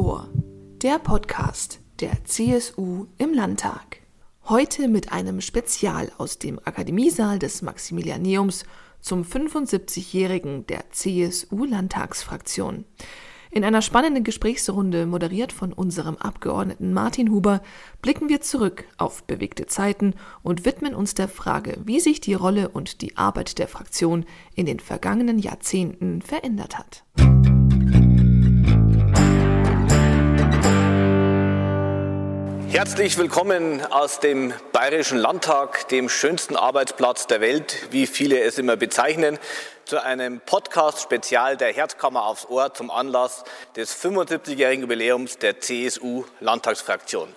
Ohr, der Podcast der CSU im Landtag. Heute mit einem Spezial aus dem Akademiesaal des Maximilianeums zum 75-jährigen der CSU-Landtagsfraktion. In einer spannenden Gesprächsrunde, moderiert von unserem Abgeordneten Martin Huber, blicken wir zurück auf bewegte Zeiten und widmen uns der Frage, wie sich die Rolle und die Arbeit der Fraktion in den vergangenen Jahrzehnten verändert hat. Herzlich willkommen aus dem Bayerischen Landtag, dem schönsten Arbeitsplatz der Welt, wie viele es immer bezeichnen, zu einem Podcast-Spezial der Herzkammer aufs Ohr zum Anlass des 75-jährigen Jubiläums der CSU-Landtagsfraktion.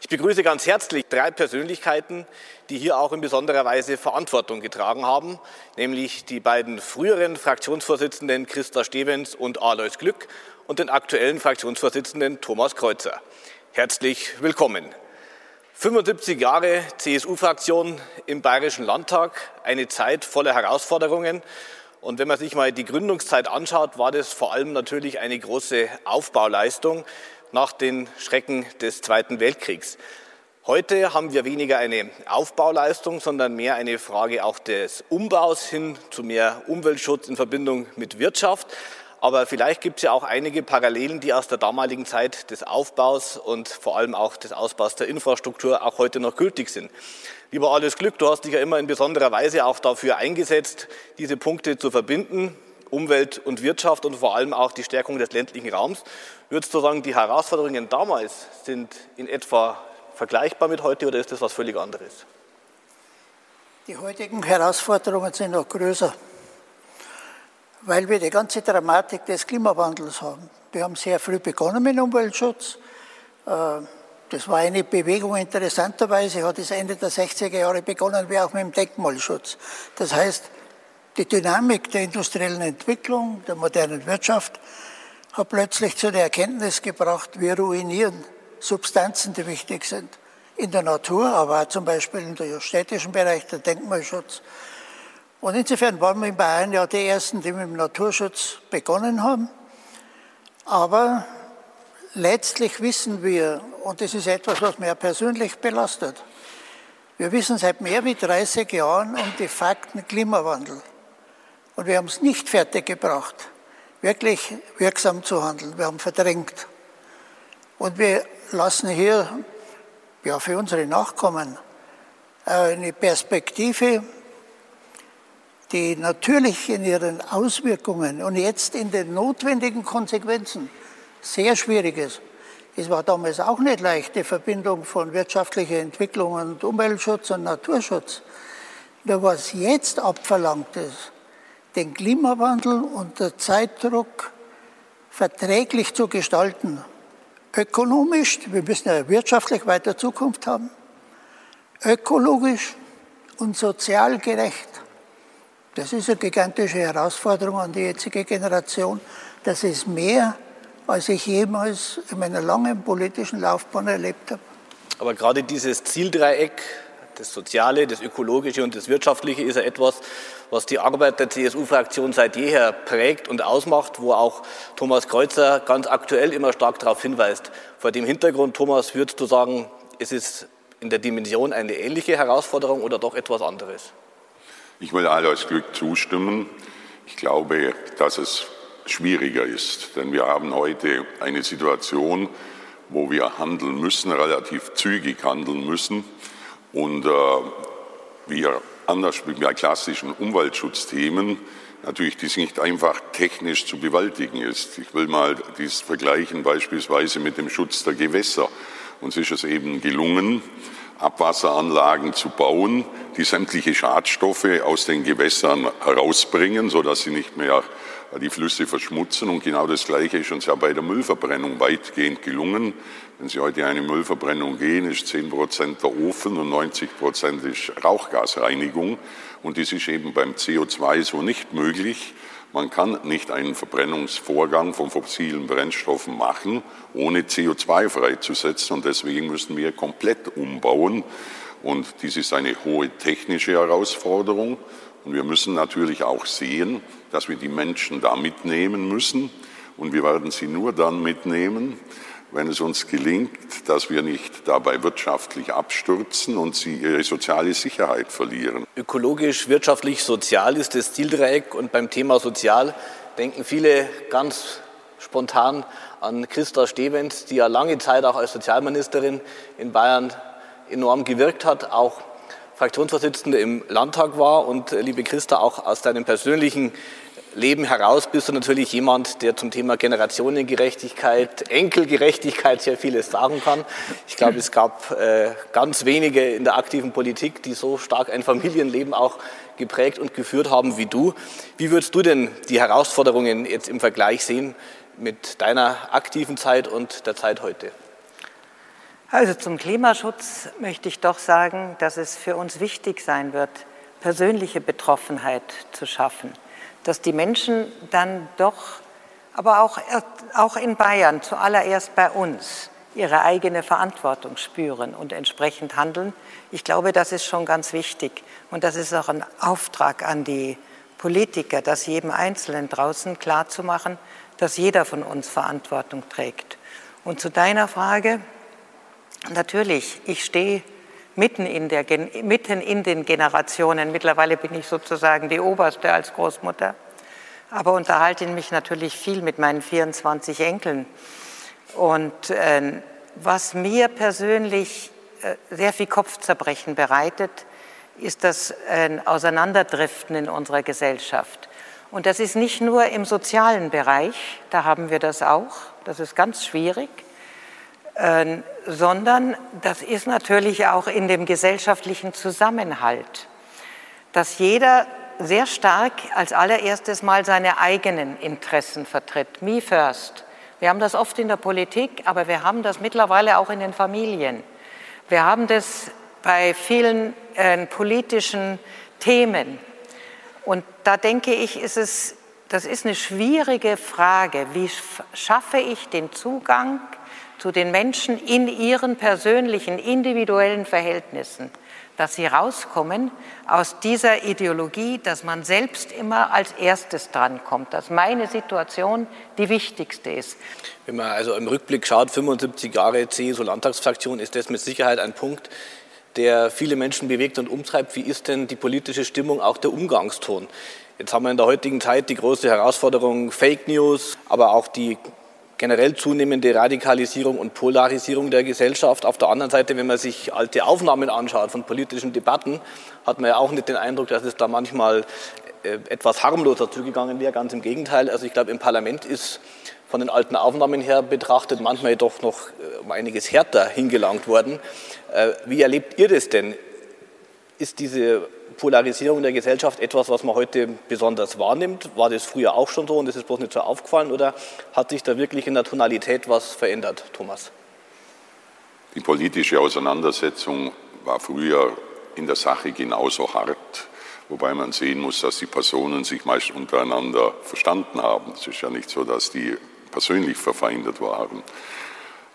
Ich begrüße ganz herzlich drei Persönlichkeiten, die hier auch in besonderer Weise Verantwortung getragen haben, nämlich die beiden früheren Fraktionsvorsitzenden Christa Stevens und Alois Glück und den aktuellen Fraktionsvorsitzenden Thomas Kreuzer. Herzlich willkommen. 75 Jahre CSU-Fraktion im Bayerischen Landtag, eine Zeit voller Herausforderungen. Und wenn man sich mal die Gründungszeit anschaut, war das vor allem natürlich eine große Aufbauleistung nach den Schrecken des Zweiten Weltkriegs. Heute haben wir weniger eine Aufbauleistung, sondern mehr eine Frage auch des Umbaus hin zu mehr Umweltschutz in Verbindung mit Wirtschaft. Aber vielleicht gibt es ja auch einige Parallelen, die aus der damaligen Zeit des Aufbaus und vor allem auch des Ausbaus der Infrastruktur auch heute noch gültig sind. Lieber Alles Glück, du hast dich ja immer in besonderer Weise auch dafür eingesetzt, diese Punkte zu verbinden, Umwelt und Wirtschaft und vor allem auch die Stärkung des ländlichen Raums. Würdest du sagen, die Herausforderungen damals sind in etwa vergleichbar mit heute oder ist das was völlig anderes? Die heutigen Herausforderungen sind noch größer weil wir die ganze Dramatik des Klimawandels haben. Wir haben sehr früh begonnen mit Umweltschutz. Äh, das war eine Bewegung, interessanterweise hat es Ende der 60er Jahre begonnen, wie auch mit dem Denkmalschutz. Das heißt, die Dynamik der industriellen Entwicklung, der modernen Wirtschaft hat plötzlich zu der Erkenntnis gebracht, wir ruinieren Substanzen, die wichtig sind. In der Natur, aber auch zum Beispiel im städtischen Bereich, der Denkmalschutz. Und insofern waren wir in Bayern ja die Ersten, die mit dem Naturschutz begonnen haben. Aber letztlich wissen wir, und das ist etwas, was mir persönlich belastet, wir wissen seit mehr als 30 Jahren um die Fakten Klimawandel. Und wir haben es nicht fertiggebracht, wirklich wirksam zu handeln. Wir haben verdrängt. Und wir lassen hier, ja, für unsere Nachkommen eine Perspektive die natürlich in ihren Auswirkungen und jetzt in den notwendigen Konsequenzen sehr schwierig ist. Es war damals auch nicht leicht, die Verbindung von wirtschaftlicher Entwicklung und Umweltschutz und Naturschutz. Nur was jetzt abverlangt ist, den Klimawandel unter Zeitdruck verträglich zu gestalten. Ökonomisch, wir müssen ja wirtschaftlich weiter Zukunft haben, ökologisch und sozial gerecht. Das ist eine gigantische Herausforderung an die jetzige Generation. Das ist mehr, als ich jemals in meiner langen politischen Laufbahn erlebt habe. Aber gerade dieses Zieldreieck, das Soziale, das Ökologische und das Wirtschaftliche, ist ja etwas, was die Arbeit der CSU-Fraktion seit jeher prägt und ausmacht, wo auch Thomas Kreuzer ganz aktuell immer stark darauf hinweist. Vor dem Hintergrund, Thomas, würdest du sagen, es ist in der Dimension eine ähnliche Herausforderung oder doch etwas anderes? Ich will Alois Glück zustimmen. Ich glaube, dass es schwieriger ist, denn wir haben heute eine Situation, wo wir handeln müssen, relativ zügig handeln müssen und äh, wir anders wie bei klassischen Umweltschutzthemen natürlich dies nicht einfach technisch zu bewältigen ist. Ich will mal dies vergleichen beispielsweise mit dem Schutz der Gewässer. Uns ist es eben gelungen, Abwasseranlagen zu bauen, die sämtliche Schadstoffe aus den Gewässern herausbringen, sodass sie nicht mehr die Flüsse verschmutzen. Und genau das Gleiche ist uns ja bei der Müllverbrennung weitgehend gelungen. Wenn Sie heute in eine Müllverbrennung gehen, ist 10 Prozent der Ofen und 90 Prozent ist Rauchgasreinigung. Und das ist eben beim CO2 so nicht möglich. Man kann nicht einen Verbrennungsvorgang von fossilen Brennstoffen machen, ohne CO2 freizusetzen. Und deswegen müssen wir komplett umbauen. Und dies ist eine hohe technische Herausforderung. Und wir müssen natürlich auch sehen, dass wir die Menschen da mitnehmen müssen. Und wir werden sie nur dann mitnehmen, wenn es uns gelingt, dass wir nicht dabei wirtschaftlich abstürzen und sie ihre soziale Sicherheit verlieren. Ökologisch, wirtschaftlich, sozial ist das Zieldreieck und beim Thema sozial denken viele ganz spontan an Christa Stevens, die ja lange Zeit auch als Sozialministerin in Bayern enorm gewirkt hat, auch Fraktionsvorsitzende im Landtag war. Und äh, liebe Christa, auch aus deinem persönlichen Leben heraus bist du natürlich jemand, der zum Thema Generationengerechtigkeit, Enkelgerechtigkeit sehr vieles sagen kann. Ich glaube, es gab äh, ganz wenige in der aktiven Politik, die so stark ein Familienleben auch geprägt und geführt haben wie du. Wie würdest du denn die Herausforderungen jetzt im Vergleich sehen mit deiner aktiven Zeit und der Zeit heute? Also zum Klimaschutz möchte ich doch sagen, dass es für uns wichtig sein wird, persönliche Betroffenheit zu schaffen dass die Menschen dann doch, aber auch, auch in Bayern, zuallererst bei uns, ihre eigene Verantwortung spüren und entsprechend handeln. Ich glaube, das ist schon ganz wichtig. Und das ist auch ein Auftrag an die Politiker, das jedem Einzelnen draußen klarzumachen, dass jeder von uns Verantwortung trägt. Und zu deiner Frage, natürlich, ich stehe mitten in, der, mitten in den Generationen. Mittlerweile bin ich sozusagen die Oberste als Großmutter, aber unterhalte mich natürlich viel mit meinen 24 Enkeln. Und äh, was mir persönlich äh, sehr viel Kopfzerbrechen bereitet, ist das äh, Auseinanderdriften in unserer Gesellschaft. Und das ist nicht nur im sozialen Bereich, da haben wir das auch, das ist ganz schwierig, sondern das ist natürlich auch in dem gesellschaftlichen Zusammenhalt, dass jeder sehr stark als allererstes mal seine eigenen Interessen vertritt. Me first. Wir haben das oft in der Politik, aber wir haben das mittlerweile auch in den Familien. Wir haben das bei vielen äh, politischen Themen. Und da denke ich, ist es, das ist eine schwierige Frage. Wie schaffe ich den Zugang zu den Menschen in ihren persönlichen, individuellen Verhältnissen, dass sie rauskommen aus dieser Ideologie, dass man selbst immer als erstes drankommt, dass meine Situation die wichtigste ist. Wenn man also im Rückblick schaut, 75 Jahre CSU-Landtagsfraktion, ist das mit Sicherheit ein Punkt, der viele Menschen bewegt und umtreibt. Wie ist denn die politische Stimmung, auch der Umgangston? Jetzt haben wir in der heutigen Zeit die große Herausforderung Fake News, aber auch die generell zunehmende Radikalisierung und Polarisierung der Gesellschaft. Auf der anderen Seite, wenn man sich alte Aufnahmen anschaut von politischen Debatten, hat man ja auch nicht den Eindruck, dass es da manchmal äh, etwas harmloser zugegangen wäre. Ganz im Gegenteil. Also ich glaube, im Parlament ist von den alten Aufnahmen her betrachtet manchmal doch noch äh, um einiges härter hingelangt worden. Äh, wie erlebt ihr das denn? Ist diese Polarisierung der Gesellschaft etwas, was man heute besonders wahrnimmt? War das früher auch schon so und ist es bloß nicht so aufgefallen oder hat sich da wirklich in der Tonalität was verändert, Thomas? Die politische Auseinandersetzung war früher in der Sache genauso hart, wobei man sehen muss, dass die Personen sich meist untereinander verstanden haben. Es ist ja nicht so, dass die persönlich verfeindet waren.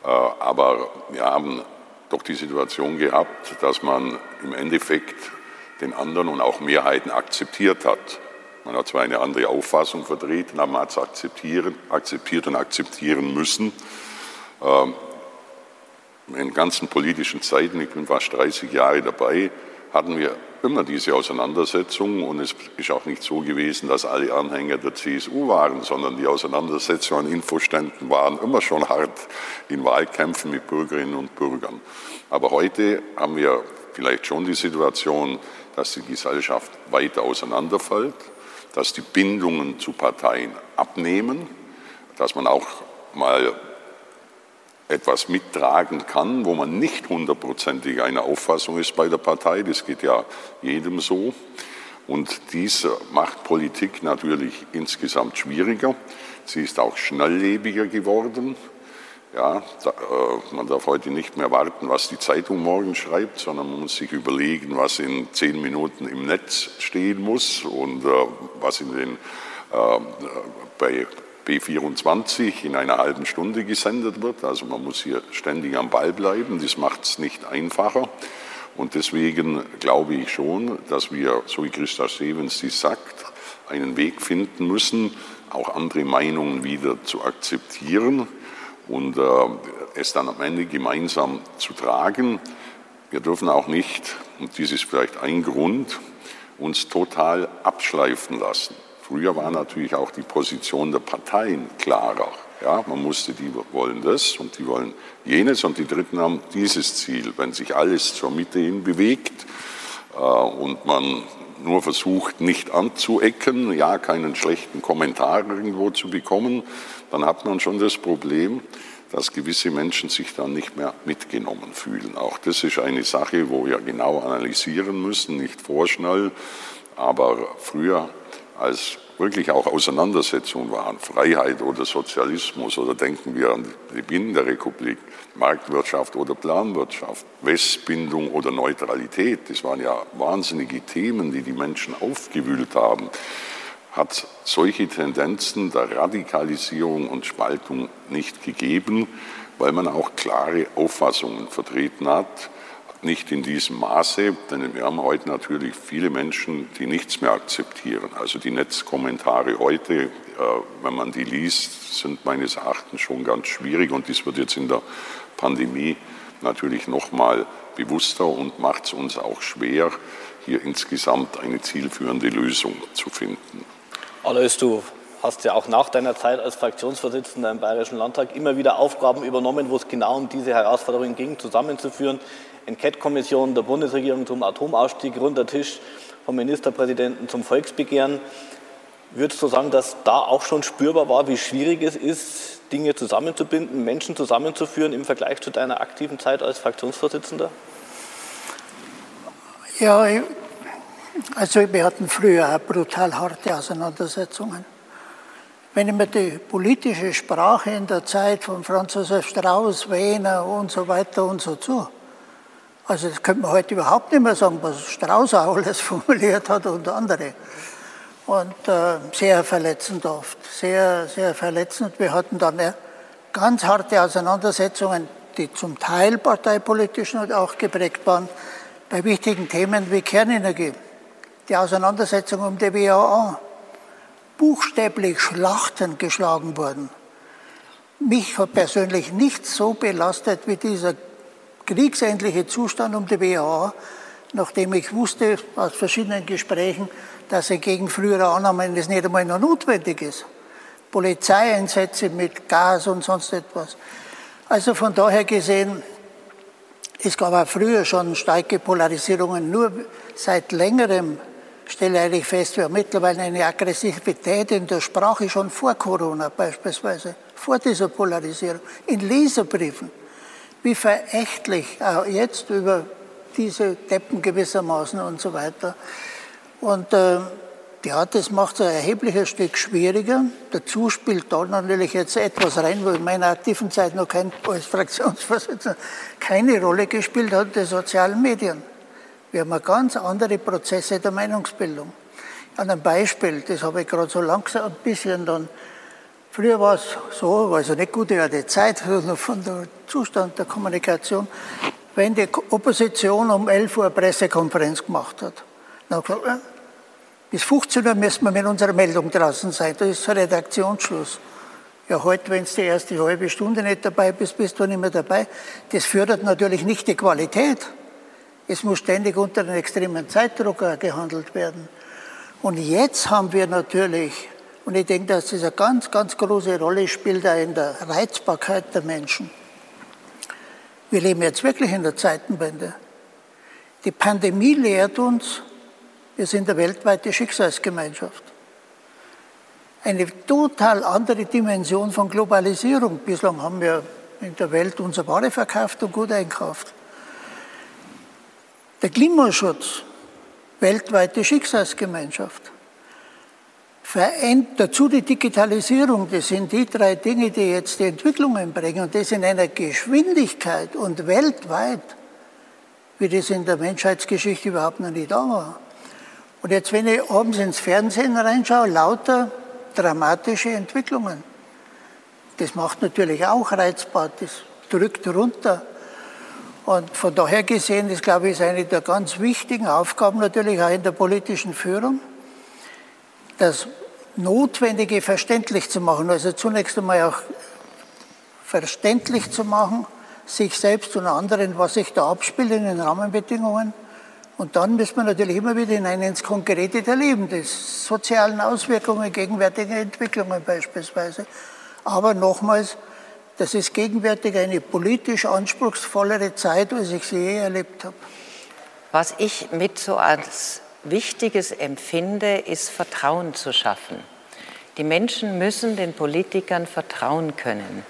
Äh, aber wir haben doch die Situation gehabt, dass man im Endeffekt den anderen und auch Mehrheiten akzeptiert hat. Man hat zwar eine andere Auffassung vertreten, aber man hat es akzeptiert und akzeptieren müssen. Ähm, in ganzen politischen Zeiten, ich bin fast 30 Jahre dabei, hatten wir immer diese Auseinandersetzung und es ist auch nicht so gewesen, dass alle Anhänger der CSU waren, sondern die Auseinandersetzungen an Infoständen waren immer schon hart in Wahlkämpfen mit Bürgerinnen und Bürgern. Aber heute haben wir vielleicht schon die Situation, dass die Gesellschaft weiter auseinanderfällt, dass die Bindungen zu Parteien abnehmen, dass man auch mal etwas mittragen kann, wo man nicht hundertprozentig einer Auffassung ist bei der Partei. Das geht ja jedem so. Und dies macht Politik natürlich insgesamt schwieriger. Sie ist auch schnelllebiger geworden. Ja, da, äh, man darf heute nicht mehr warten, was die Zeitung morgen schreibt, sondern man muss sich überlegen, was in zehn Minuten im Netz stehen muss und äh, was in den, äh, bei B24 in einer halben Stunde gesendet wird. Also man muss hier ständig am Ball bleiben. Das macht es nicht einfacher. Und deswegen glaube ich schon, dass wir, so wie Christa Stevens dies sagt, einen Weg finden müssen, auch andere Meinungen wieder zu akzeptieren und äh, es dann am Ende gemeinsam zu tragen. Wir dürfen auch nicht, und dies ist vielleicht ein Grund, uns total abschleifen lassen. Früher war natürlich auch die Position der Parteien klarer. Ja, man musste, die wollen das und die wollen jenes und die Dritten haben dieses Ziel. Wenn sich alles zur Mitte hin bewegt äh, und man nur versucht, nicht anzuecken, ja, keinen schlechten Kommentar irgendwo zu bekommen, dann hat man schon das Problem, dass gewisse Menschen sich dann nicht mehr mitgenommen fühlen. Auch das ist eine Sache, wo wir genau analysieren müssen, nicht vorschnell, aber früher als wirklich auch Auseinandersetzungen waren, Freiheit oder Sozialismus oder denken wir an die Beginn der Republik, Marktwirtschaft oder Planwirtschaft, Westbindung oder Neutralität, das waren ja wahnsinnige Themen, die die Menschen aufgewühlt haben, hat solche Tendenzen der Radikalisierung und Spaltung nicht gegeben, weil man auch klare Auffassungen vertreten hat, nicht in diesem Maße, denn wir haben heute natürlich viele Menschen, die nichts mehr akzeptieren. Also die Netzkommentare heute, äh, wenn man die liest, sind meines Erachtens schon ganz schwierig und dies wird jetzt in der Pandemie natürlich noch mal bewusster und macht es uns auch schwer, hier insgesamt eine zielführende Lösung zu finden. Alois, du hast ja auch nach deiner Zeit als Fraktionsvorsitzender im Bayerischen Landtag immer wieder Aufgaben übernommen, wo es genau um diese Herausforderungen ging, zusammenzuführen. Enquete-Kommission der Bundesregierung zum Atomausstieg, runder Tisch vom Ministerpräsidenten zum Volksbegehren. Würdest du sagen, dass da auch schon spürbar war, wie schwierig es ist, Dinge zusammenzubinden, Menschen zusammenzuführen im Vergleich zu deiner aktiven Zeit als Fraktionsvorsitzender? Ja, also wir hatten früher auch brutal harte Auseinandersetzungen. Wenn ich mir die politische Sprache in der Zeit von Franz Josef Strauß, Wehner und so weiter und so zu, also das könnte man heute überhaupt nicht mehr sagen, was Strauß auch alles formuliert hat und andere. Und äh, sehr verletzend oft, sehr, sehr verletzend. Wir hatten dann ja ganz harte Auseinandersetzungen, die zum Teil parteipolitisch auch geprägt waren, bei wichtigen Themen wie Kernenergie. Die Auseinandersetzung um die WAA, buchstäblich Schlachten geschlagen worden. Mich hat persönlich nicht so belastet wie dieser kriegsähnliche Zustand um die WHA, nachdem ich wusste aus verschiedenen Gesprächen, dass er gegen frühere Annahmen das nicht einmal noch notwendig ist. Polizeieinsätze mit Gas und sonst etwas. Also von daher gesehen, es gab auch früher schon starke Polarisierungen. Nur seit längerem stelle ich fest, wir haben mittlerweile eine Aggressivität in der Sprache schon vor Corona beispielsweise, vor dieser Polarisierung, in Leserbriefen wie verächtlich auch jetzt über diese Deppen gewissermaßen und so weiter. Und äh, ja, das macht es ein erhebliches Stück schwieriger. Dazu spielt da natürlich jetzt etwas rein, wo in meiner aktiven Zeit noch kein, als Fraktionsvorsitzender keine Rolle gespielt hat, die sozialen Medien. Wir haben ganz andere Prozesse der Meinungsbildung. An einem Beispiel, das habe ich gerade so langsam ein bisschen dann Früher war es so, also nicht gute alte Zeit von der Zustand der Kommunikation, wenn die Opposition um 11 Uhr Pressekonferenz gemacht hat. Dann gesagt, äh, bis 15 Uhr müssen wir mit unserer Meldung draußen sein, das ist Redaktionsschluss. Ja, heute, wenn du die erste halbe Stunde nicht dabei bist, bist du nicht mehr dabei. Das fördert natürlich nicht die Qualität. Es muss ständig unter einem extremen Zeitdruck gehandelt werden. Und jetzt haben wir natürlich und ich denke, dass das eine ganz, ganz große Rolle spielt auch in der Reizbarkeit der Menschen. Wir leben jetzt wirklich in der Zeitenwende. Die Pandemie lehrt uns, wir sind eine weltweite Schicksalsgemeinschaft. Eine total andere Dimension von Globalisierung. Bislang haben wir in der Welt unsere Ware verkauft und gut einkauft. Der Klimaschutz, weltweite Schicksalsgemeinschaft dazu die Digitalisierung, das sind die drei Dinge, die jetzt die Entwicklungen bringen und das in einer Geschwindigkeit und weltweit, wie das in der Menschheitsgeschichte überhaupt noch nie da war. Und jetzt, wenn ich abends ins Fernsehen reinschaue, lauter dramatische Entwicklungen. Das macht natürlich auch reizbar, das drückt runter. Und von daher gesehen, das glaube ich, ist eine der ganz wichtigen Aufgaben natürlich auch in der politischen Führung dass Notwendige verständlich zu machen. Also zunächst einmal auch verständlich zu machen, sich selbst und anderen, was sich da abspielt in den Rahmenbedingungen. Und dann müssen wir natürlich immer wieder hinein ins Konkrete der Leben, des sozialen Auswirkungen, gegenwärtigen Entwicklungen beispielsweise. Aber nochmals, das ist gegenwärtig eine politisch anspruchsvollere Zeit, als ich sie je erlebt habe. Was ich mit so als Wichtiges empfinde, ist Vertrauen zu schaffen. Die Menschen müssen den Politikern vertrauen können.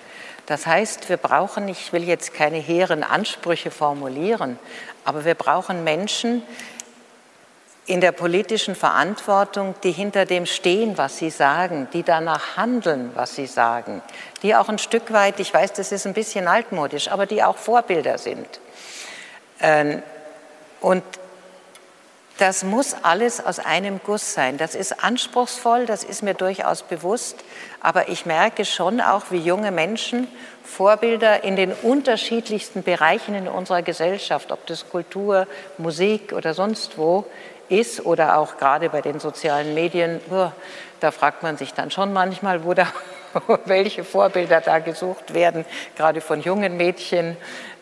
Das heißt, wir brauchen, ich will jetzt keine hehren Ansprüche formulieren, aber wir brauchen Menschen in der politischen Verantwortung, die hinter dem stehen, was sie sagen, die danach handeln, was sie sagen, die auch ein Stück weit, ich weiß, das ist ein bisschen altmodisch, aber die auch Vorbilder sind. Ähm, und das muss alles aus einem Guss sein. Das ist anspruchsvoll, das ist mir durchaus bewusst, aber ich merke schon auch, wie junge Menschen Vorbilder in den unterschiedlichsten Bereichen in unserer Gesellschaft, ob das Kultur, Musik oder sonst wo ist oder auch gerade bei den sozialen Medien, da fragt man sich dann schon manchmal, wo da welche Vorbilder da gesucht werden, gerade von jungen Mädchen.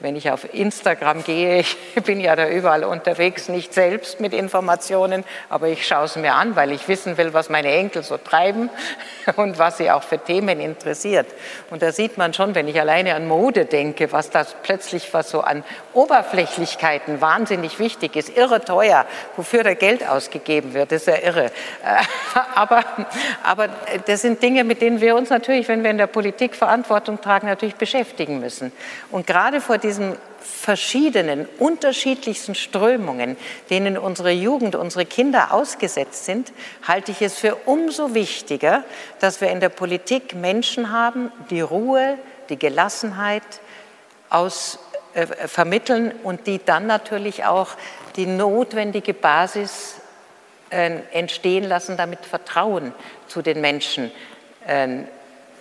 Wenn ich auf Instagram gehe, ich bin ja da überall unterwegs, nicht selbst mit Informationen, aber ich schaue es mir an, weil ich wissen will, was meine Enkel so treiben und was sie auch für Themen interessiert. Und da sieht man schon, wenn ich alleine an Mode denke, was das plötzlich, was so an Oberflächlichkeiten wahnsinnig wichtig ist, irre teuer, wofür da Geld ausgegeben wird, ist ja irre. Aber, aber das sind Dinge, mit denen wir uns natürlich, wenn wir in der Politik Verantwortung tragen, natürlich beschäftigen müssen. Und gerade vor diesen verschiedenen, unterschiedlichsten Strömungen, denen unsere Jugend, unsere Kinder ausgesetzt sind, halte ich es für umso wichtiger, dass wir in der Politik Menschen haben, die Ruhe, die Gelassenheit aus, äh, vermitteln und die dann natürlich auch die notwendige Basis äh, entstehen lassen, damit Vertrauen zu den Menschen äh,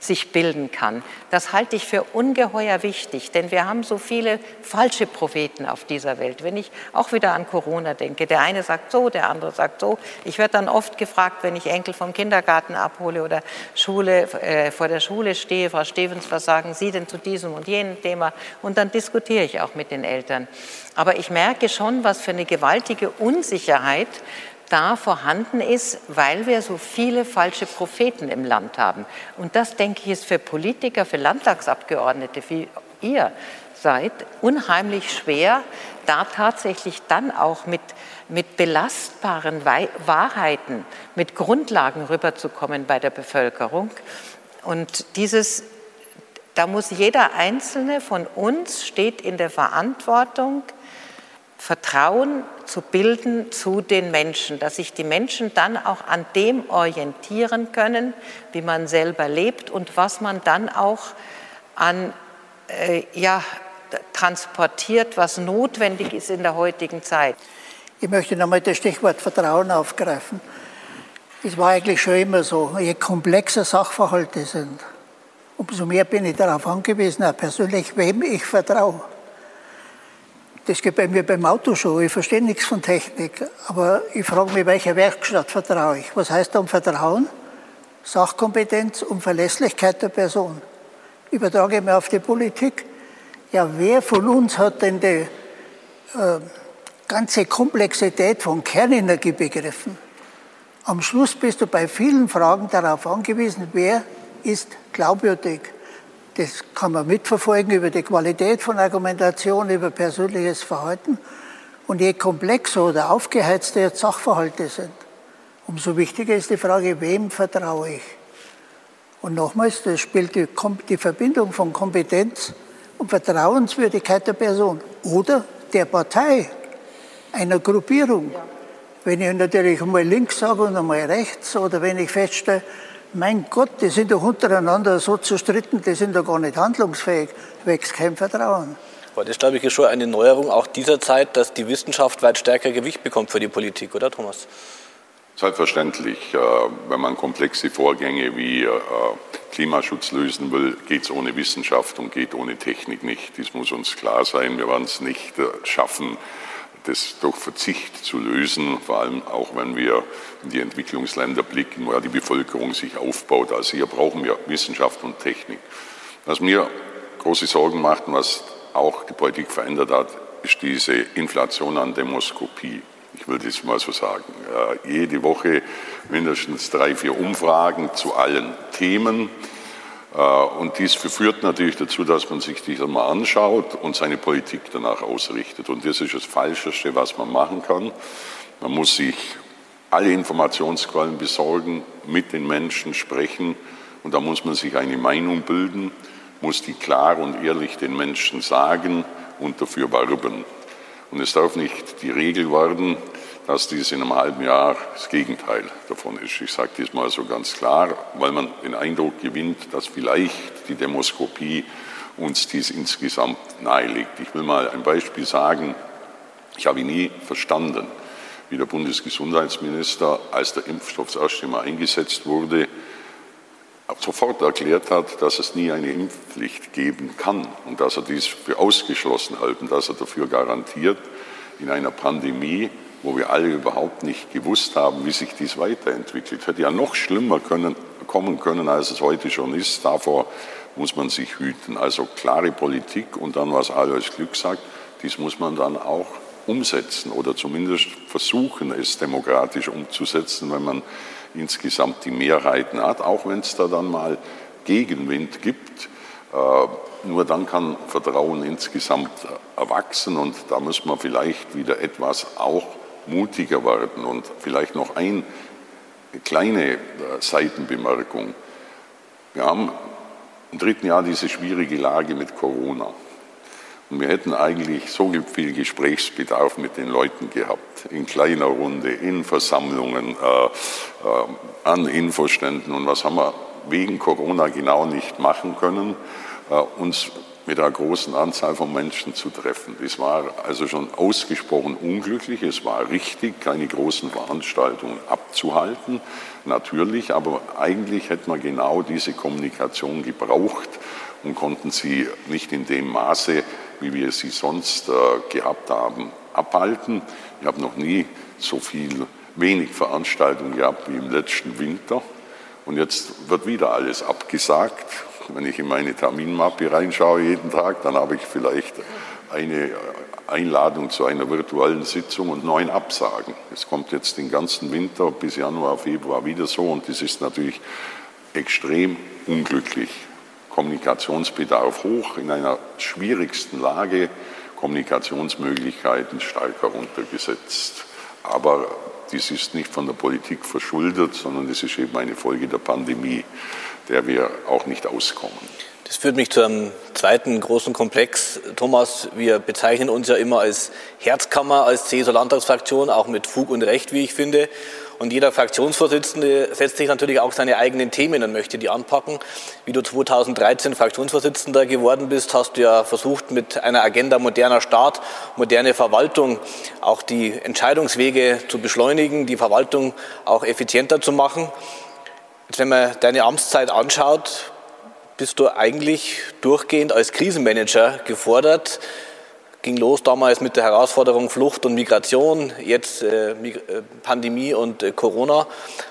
sich bilden kann. Das halte ich für ungeheuer wichtig, denn wir haben so viele falsche Propheten auf dieser Welt. Wenn ich auch wieder an Corona denke, der eine sagt so, der andere sagt so. Ich werde dann oft gefragt, wenn ich Enkel vom Kindergarten abhole oder Schule, äh, vor der Schule stehe, Frau Stevens, was sagen Sie denn zu diesem und jenem Thema? Und dann diskutiere ich auch mit den Eltern. Aber ich merke schon, was für eine gewaltige Unsicherheit da vorhanden ist, weil wir so viele falsche Propheten im Land haben. Und das, denke ich, ist für Politiker, für Landtagsabgeordnete wie ihr seid, unheimlich schwer, da tatsächlich dann auch mit, mit belastbaren Wahrheiten, mit Grundlagen rüberzukommen bei der Bevölkerung. Und dieses, da muss jeder Einzelne von uns steht in der Verantwortung, Vertrauen zu bilden zu den Menschen, dass sich die Menschen dann auch an dem orientieren können, wie man selber lebt und was man dann auch an äh, ja, transportiert, was notwendig ist in der heutigen Zeit. Ich möchte nochmal das Stichwort Vertrauen aufgreifen. Es war eigentlich schon immer so, je komplexer Sachverhalte sind, umso mehr bin ich darauf angewiesen, auch persönlich, wem ich vertraue. Das geht bei mir beim Auto schon. Ich verstehe nichts von Technik. Aber ich frage mich, welcher Werkstatt vertraue ich? Was heißt da um Vertrauen? Sachkompetenz und Verlässlichkeit der Person. Übertrage ich mir auf die Politik. Ja, wer von uns hat denn die äh, ganze Komplexität von Kernenergie begriffen? Am Schluss bist du bei vielen Fragen darauf angewiesen, wer ist glaubwürdig. Das kann man mitverfolgen über die Qualität von Argumentation, über persönliches Verhalten. Und je komplexer oder aufgeheizter Sachverhalte sind, umso wichtiger ist die Frage, wem vertraue ich? Und nochmals, das spielt die, die Verbindung von Kompetenz und Vertrauenswürdigkeit der Person oder der Partei, einer Gruppierung. Wenn ich natürlich einmal links sage und einmal rechts oder wenn ich feststelle, mein Gott, die sind doch untereinander so zerstritten, die sind doch gar nicht handlungsfähig, wächst kein Vertrauen. Aber das, glaube ich, ist schon eine Neuerung auch dieser Zeit, dass die Wissenschaft weit stärker Gewicht bekommt für die Politik, oder Thomas? Selbstverständlich. Äh, wenn man komplexe Vorgänge wie äh, Klimaschutz lösen will, geht es ohne Wissenschaft und geht ohne Technik nicht. Das muss uns klar sein. Wir werden es nicht äh, schaffen, das durch Verzicht zu lösen, vor allem auch wenn wir in die Entwicklungsländer blicken, wo ja die Bevölkerung sich aufbaut. Also hier brauchen wir Wissenschaft und Technik. Was mir große Sorgen macht und was auch die Politik verändert hat, ist diese Inflation an Demoskopie. Ich will das mal so sagen. Ja, jede Woche mindestens drei, vier Umfragen zu allen Themen. Äh, und dies führt natürlich dazu, dass man sich die mal anschaut und seine Politik danach ausrichtet. Und das ist das Falscheste, was man machen kann. Man muss sich alle Informationsquellen besorgen, mit den Menschen sprechen und da muss man sich eine Meinung bilden, muss die klar und ehrlich den Menschen sagen und dafür werben. Und es darf nicht die Regel werden, dass dies in einem halben Jahr das Gegenteil davon ist. Ich sage das mal so ganz klar, weil man den Eindruck gewinnt, dass vielleicht die Demoskopie uns dies insgesamt nahelegt. Ich will mal ein Beispiel sagen. Ich habe nie verstanden, wie der Bundesgesundheitsminister, als der Impfstoff das erste Mal eingesetzt wurde, sofort erklärt hat, dass es nie eine Impfpflicht geben kann und dass er dies für ausgeschlossen hält und dass er dafür garantiert, in einer Pandemie wo wir alle überhaupt nicht gewusst haben, wie sich dies weiterentwickelt. Hätte ja noch schlimmer können, kommen können, als es heute schon ist. Davor muss man sich hüten. Also klare Politik und dann, was Alois Glück sagt, dies muss man dann auch umsetzen oder zumindest versuchen, es demokratisch umzusetzen, wenn man insgesamt die Mehrheiten hat, auch wenn es da dann mal Gegenwind gibt. Äh, nur dann kann Vertrauen insgesamt erwachsen und da muss man vielleicht wieder etwas auch mutiger werden. Und vielleicht noch eine kleine äh, Seitenbemerkung. Wir haben im dritten Jahr diese schwierige Lage mit Corona. Und wir hätten eigentlich so viel Gesprächsbedarf mit den Leuten gehabt, in kleiner Runde, in Versammlungen, äh, äh, an Infoständen. Und was haben wir wegen Corona genau nicht machen können? Äh, uns mit einer großen Anzahl von Menschen zu treffen. Das war also schon ausgesprochen unglücklich. Es war richtig, keine großen Veranstaltungen abzuhalten, natürlich, aber eigentlich hätte man genau diese Kommunikation gebraucht und konnten sie nicht in dem Maße, wie wir sie sonst äh, gehabt haben, abhalten. Ich habe noch nie so viel, wenig Veranstaltungen gehabt wie im letzten Winter. Und jetzt wird wieder alles abgesagt. Wenn ich in meine Terminmappe reinschaue jeden Tag, dann habe ich vielleicht eine Einladung zu einer virtuellen Sitzung und neun Absagen. Es kommt jetzt den ganzen Winter bis Januar, Februar wieder so und das ist natürlich extrem unglücklich. Kommunikationsbedarf hoch in einer schwierigsten Lage, Kommunikationsmöglichkeiten stark heruntergesetzt. Aber dies ist nicht von der Politik verschuldet, sondern es ist eben eine Folge der Pandemie der wir auch nicht auskommen. Das führt mich zu einem zweiten großen Komplex. Thomas, wir bezeichnen uns ja immer als Herzkammer, als CSU-Landtagsfraktion, auch mit Fug und Recht, wie ich finde. Und jeder Fraktionsvorsitzende setzt sich natürlich auch seine eigenen Themen und möchte die anpacken. Wie du 2013 Fraktionsvorsitzender geworden bist, hast du ja versucht, mit einer Agenda moderner Staat, moderne Verwaltung auch die Entscheidungswege zu beschleunigen, die Verwaltung auch effizienter zu machen. Wenn man deine Amtszeit anschaut, bist du eigentlich durchgehend als Krisenmanager gefordert. Ging los damals mit der Herausforderung Flucht und Migration, jetzt äh, äh, Pandemie und äh, Corona.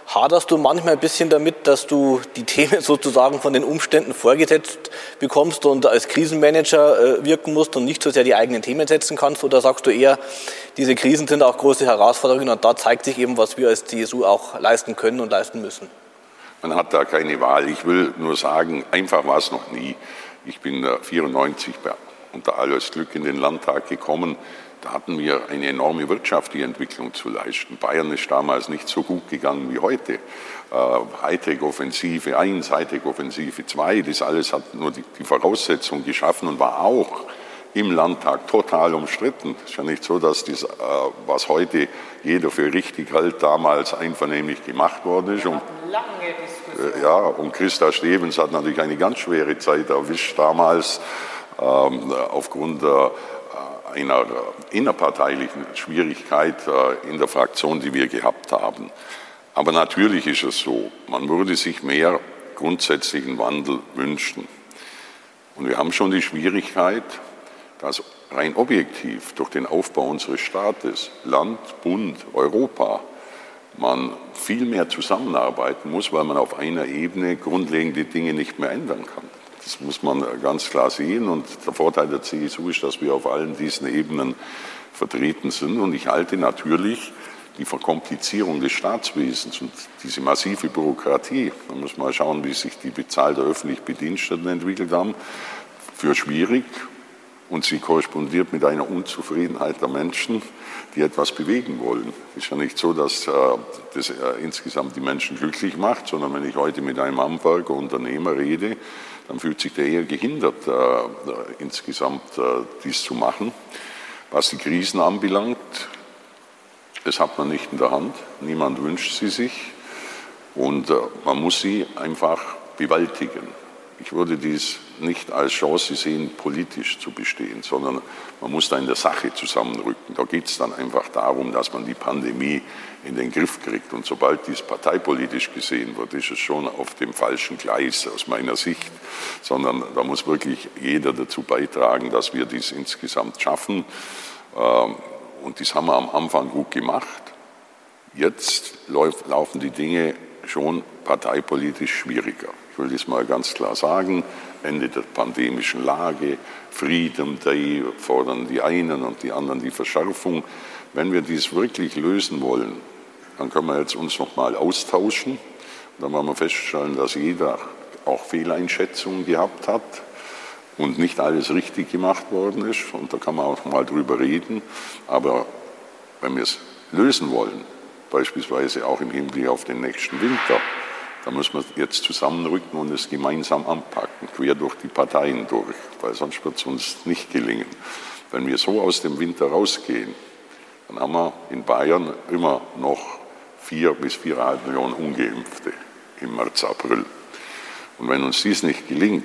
Haderst du manchmal ein bisschen damit, dass du die Themen sozusagen von den Umständen vorgesetzt bekommst und als Krisenmanager äh, wirken musst und nicht so sehr die eigenen Themen setzen kannst? Oder sagst du eher, diese Krisen sind auch große Herausforderungen und da zeigt sich eben, was wir als CSU auch leisten können und leisten müssen? Man hat da keine Wahl. Ich will nur sagen, einfach war es noch nie. Ich bin 94 unter alles Glück in den Landtag gekommen. Da hatten wir eine enorme wirtschaftliche Entwicklung zu leisten. Bayern ist damals nicht so gut gegangen wie heute. Äh, Hightech-Offensive 1, Hightech-Offensive 2, das alles hat nur die, die Voraussetzung geschaffen und war auch im Landtag total umstritten. Es ist ja nicht so, dass das, äh, was heute jeder für richtig hält, damals einvernehmlich gemacht worden ist. Und, äh, ja, und Christa Stevens hat natürlich eine ganz schwere Zeit erwischt damals ähm, aufgrund äh, einer innerparteilichen Schwierigkeit äh, in der Fraktion, die wir gehabt haben. Aber natürlich ist es so, man würde sich mehr grundsätzlichen Wandel wünschen. Und wir haben schon die Schwierigkeit, dass rein objektiv durch den Aufbau unseres Staates, Land, Bund, Europa, man viel mehr zusammenarbeiten muss, weil man auf einer Ebene grundlegende Dinge nicht mehr ändern kann. Das muss man ganz klar sehen. Und der Vorteil der CSU ist, dass wir auf allen diesen Ebenen vertreten sind. Und ich halte natürlich die Verkomplizierung des Staatswesens und diese massive Bürokratie, da muss man mal schauen, wie sich die Bezahl der öffentlich Bediensteten entwickelt haben, für schwierig und sie korrespondiert mit einer Unzufriedenheit der Menschen, die etwas bewegen wollen. Es ist ja nicht so, dass äh, das äh, insgesamt die Menschen glücklich macht, sondern wenn ich heute mit einem Handwerker, Unternehmer rede, dann fühlt sich der eher gehindert, äh, insgesamt dies zu machen. Was die Krisen anbelangt, das hat man nicht in der Hand. Niemand wünscht sie sich. Und man muss sie einfach bewältigen. Ich würde dies nicht als Chance sehen, politisch zu bestehen, sondern man muss da in der Sache zusammenrücken. Da geht es dann einfach darum, dass man die Pandemie in den Griff kriegt. Und sobald dies parteipolitisch gesehen wird, ist es schon auf dem falschen Gleis aus meiner Sicht, sondern da muss wirklich jeder dazu beitragen, dass wir dies insgesamt schaffen. Ähm, und das haben wir am Anfang gut gemacht. Jetzt laufen die Dinge schon parteipolitisch schwieriger. Ich will das mal ganz klar sagen. Ende der pandemischen Lage, Freedom Day fordern die einen und die anderen die Verschärfung. Wenn wir dies wirklich lösen wollen, dann können wir jetzt uns noch mal austauschen. Dann werden wir feststellen, dass jeder auch Fehleinschätzungen gehabt hat und nicht alles richtig gemacht worden ist. Und da kann man auch mal drüber reden. Aber wenn wir es lösen wollen, beispielsweise auch im Hinblick auf den nächsten Winter, da muss man jetzt zusammenrücken und es gemeinsam anpacken, quer durch die Parteien durch, weil sonst wird es uns nicht gelingen. Wenn wir so aus dem Winter rausgehen, dann haben wir in Bayern immer noch vier bis viereinhalb Millionen Ungeimpfte im März, April. Und wenn uns dies nicht gelingt,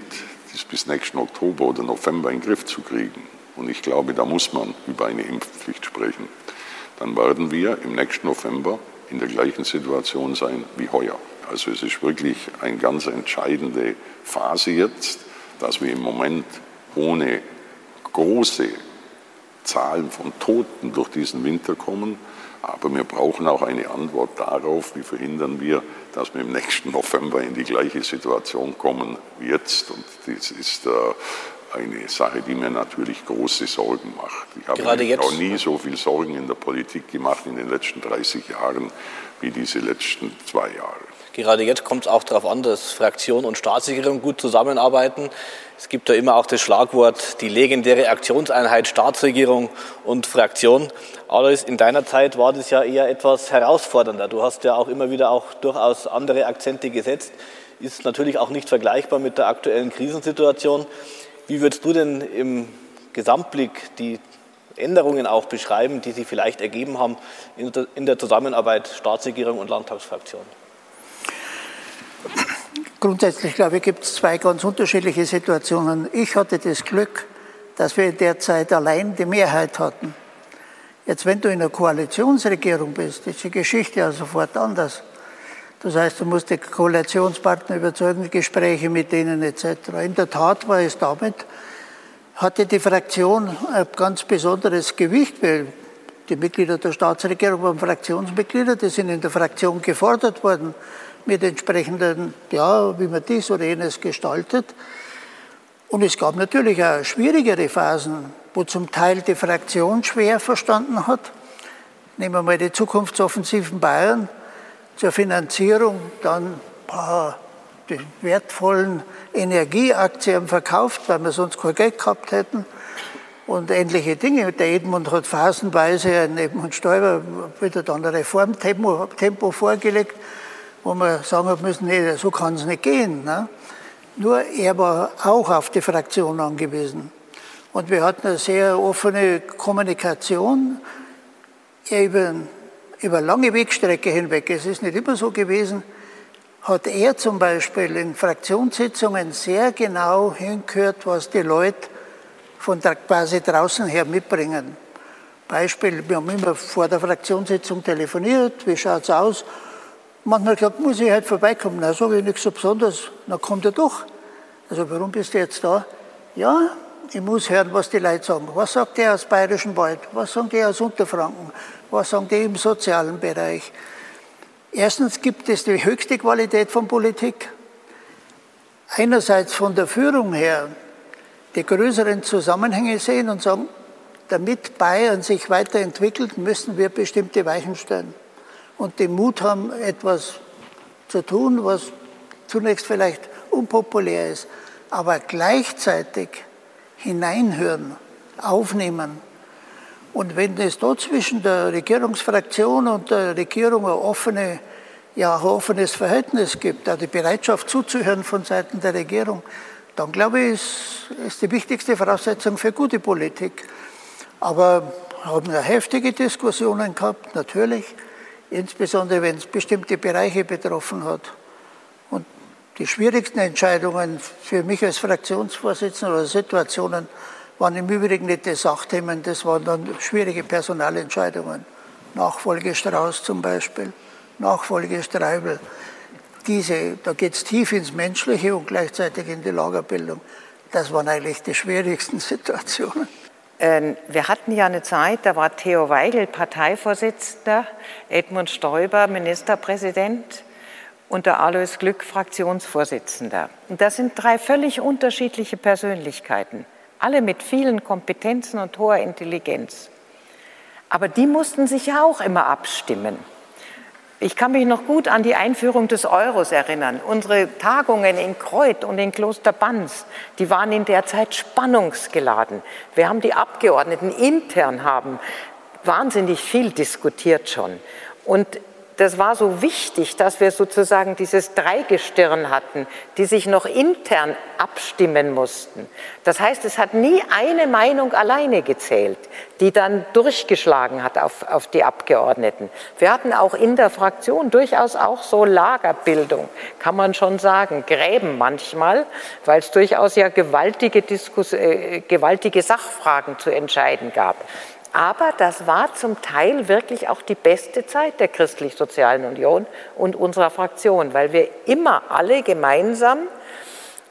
dies bis nächsten Oktober oder November in den Griff zu kriegen, und ich glaube, da muss man über eine Impfpflicht sprechen, dann werden wir im nächsten November in der gleichen Situation sein wie heuer. Also es ist wirklich eine ganz entscheidende Phase jetzt, dass wir im Moment ohne große Zahlen von Toten durch diesen Winter kommen. Aber wir brauchen auch eine Antwort darauf, wie verhindern wir, dass wir im nächsten November in die gleiche Situation kommen wie jetzt. Und das ist äh, eine Sache, die mir natürlich große Sorgen macht. Ich habe Gerade mir jetzt, noch nie so viel Sorgen in der Politik gemacht in den letzten 30 Jahren wie diese letzten zwei Jahre. Gerade jetzt kommt es auch darauf an, dass Fraktion und Staatsregierung gut zusammenarbeiten. Es gibt ja immer auch das Schlagwort, die legendäre Aktionseinheit Staatsregierung und Fraktion. Alles in deiner Zeit war das ja eher etwas herausfordernder. Du hast ja auch immer wieder auch durchaus andere Akzente gesetzt. Ist natürlich auch nicht vergleichbar mit der aktuellen Krisensituation. Wie würdest du denn im Gesamtblick die Änderungen auch beschreiben, die sich vielleicht ergeben haben in der Zusammenarbeit Staatsregierung und Landtagsfraktion? Grundsätzlich, glaube ich, gibt es zwei ganz unterschiedliche Situationen. Ich hatte das Glück, dass wir in der Zeit allein die Mehrheit hatten. Jetzt, wenn du in einer Koalitionsregierung bist, ist die Geschichte ja sofort anders. Das heißt, du musst die Koalitionspartner überzeugen, Gespräche mit denen etc. In der Tat war es damit, hatte die Fraktion ein ganz besonderes Gewicht, weil die Mitglieder der Staatsregierung waren Fraktionsmitglieder, die sind in der Fraktion gefordert worden mit entsprechenden, ja, wie man dies oder jenes gestaltet. Und es gab natürlich auch schwierigere Phasen, wo zum Teil die Fraktion schwer verstanden hat. Nehmen wir mal die zukunftsoffensiven Bayern zur Finanzierung, dann boah, die wertvollen Energieaktien verkauft, weil wir sonst kein Geld gehabt hätten und ähnliche Dinge. Der Edmund hat phasenweise, ein Edmund Stoiber, wieder dann ein Reformtempo Tempo vorgelegt, wo man sagen hat müssen, nee, so kann es nicht gehen. Ne? Nur er war auch auf die Fraktion angewiesen. Und wir hatten eine sehr offene Kommunikation über, über lange Wegstrecke hinweg. Es ist nicht immer so gewesen, hat er zum Beispiel in Fraktionssitzungen sehr genau hingehört, was die Leute von quasi draußen her mitbringen. Beispiel, wir haben immer vor der Fraktionssitzung telefoniert, wie schaut es aus? Manchmal gesagt, muss ich halt vorbeikommen. Na, sage ich nichts so Besonderes. Dann kommt er doch. Also, warum bist du jetzt da? Ja, ich muss hören, was die Leute sagen. Was sagt der aus Bayerischen Wald? Was sagen die aus Unterfranken? Was sagen die im sozialen Bereich? Erstens gibt es die höchste Qualität von Politik. Einerseits von der Führung her die größeren Zusammenhänge sehen und sagen, damit Bayern sich weiterentwickelt, müssen wir bestimmte Weichen stellen. Und den Mut haben, etwas zu tun, was zunächst vielleicht unpopulär ist, aber gleichzeitig hineinhören, aufnehmen. Und wenn es dort zwischen der Regierungsfraktion und der Regierung ein, offene, ja, ein offenes Verhältnis gibt, also die Bereitschaft zuzuhören von Seiten der Regierung, dann glaube ich, ist, ist die wichtigste Voraussetzung für gute Politik. Aber wir haben ja heftige Diskussionen gehabt, natürlich, insbesondere wenn es bestimmte Bereiche betroffen hat. Und die schwierigsten Entscheidungen für mich als Fraktionsvorsitzender oder Situationen waren im Übrigen nicht die Sachthemen, das waren dann schwierige Personalentscheidungen. Nachfolge Strauß zum Beispiel, Nachfolge Streibel. Diese, da geht es tief ins Menschliche und gleichzeitig in die Lagerbildung. Das waren eigentlich die schwierigsten Situationen. Ähm, wir hatten ja eine Zeit, da war Theo Weigel Parteivorsitzender, Edmund Stoiber Ministerpräsident und der Alois Glück Fraktionsvorsitzender. Und das sind drei völlig unterschiedliche Persönlichkeiten, alle mit vielen Kompetenzen und hoher Intelligenz. Aber die mussten sich ja auch immer abstimmen. Ich kann mich noch gut an die Einführung des Euros erinnern. Unsere Tagungen in Kreuth und in Kloster Banz, die waren in der Zeit spannungsgeladen. Wir haben die Abgeordneten intern haben wahnsinnig viel diskutiert schon. Und das war so wichtig, dass wir sozusagen dieses Dreigestirn hatten, die sich noch intern abstimmen mussten. Das heißt, es hat nie eine Meinung alleine gezählt, die dann durchgeschlagen hat auf, auf die Abgeordneten. Wir hatten auch in der Fraktion durchaus auch so Lagerbildung, kann man schon sagen, Gräben manchmal, weil es durchaus ja gewaltige, Diskus äh, gewaltige Sachfragen zu entscheiden gab. Aber das war zum Teil wirklich auch die beste Zeit der Christlich-Sozialen Union und unserer Fraktion, weil wir immer alle gemeinsam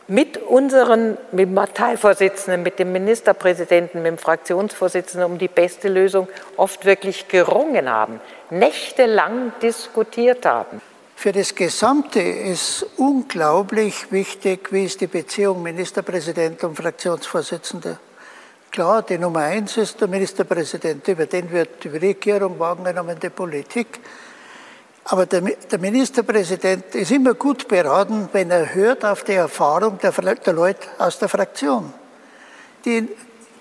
mit unseren, mit dem Parteivorsitzenden, mit dem Ministerpräsidenten, mit dem Fraktionsvorsitzenden um die beste Lösung oft wirklich gerungen haben, nächtelang diskutiert haben. Für das Gesamte ist unglaublich wichtig, wie ist die Beziehung Ministerpräsident und Fraktionsvorsitzende. Klar, die Nummer eins ist der Ministerpräsident, über den wird die Regierung wahrgenommen, die Politik. Aber der, der, Ministerpräsident ist immer gut beraten, wenn er hört auf die Erfahrung der, der Leute aus der Fraktion. Die,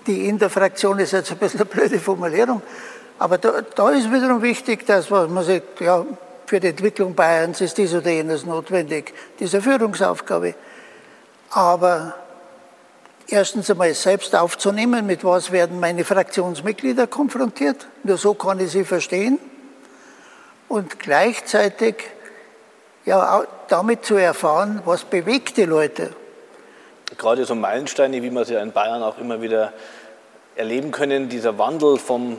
die in der Fraktion ist jetzt ein bisschen eine blöde Formulierung, aber da, da ist wiederum wichtig, dass man sagt, ja, für die Entwicklung Bayerns ist dies oder jenes notwendig, diese Führungsaufgabe. Aber erstens einmal selbst aufzunehmen, mit was werden meine Fraktionsmitglieder konfrontiert. Nur so kann ich sie verstehen. Und gleichzeitig ja, damit zu erfahren, was bewegt die Leute. Gerade so Meilensteine, wie wir sie in Bayern auch immer wieder erleben können, dieser Wandel vom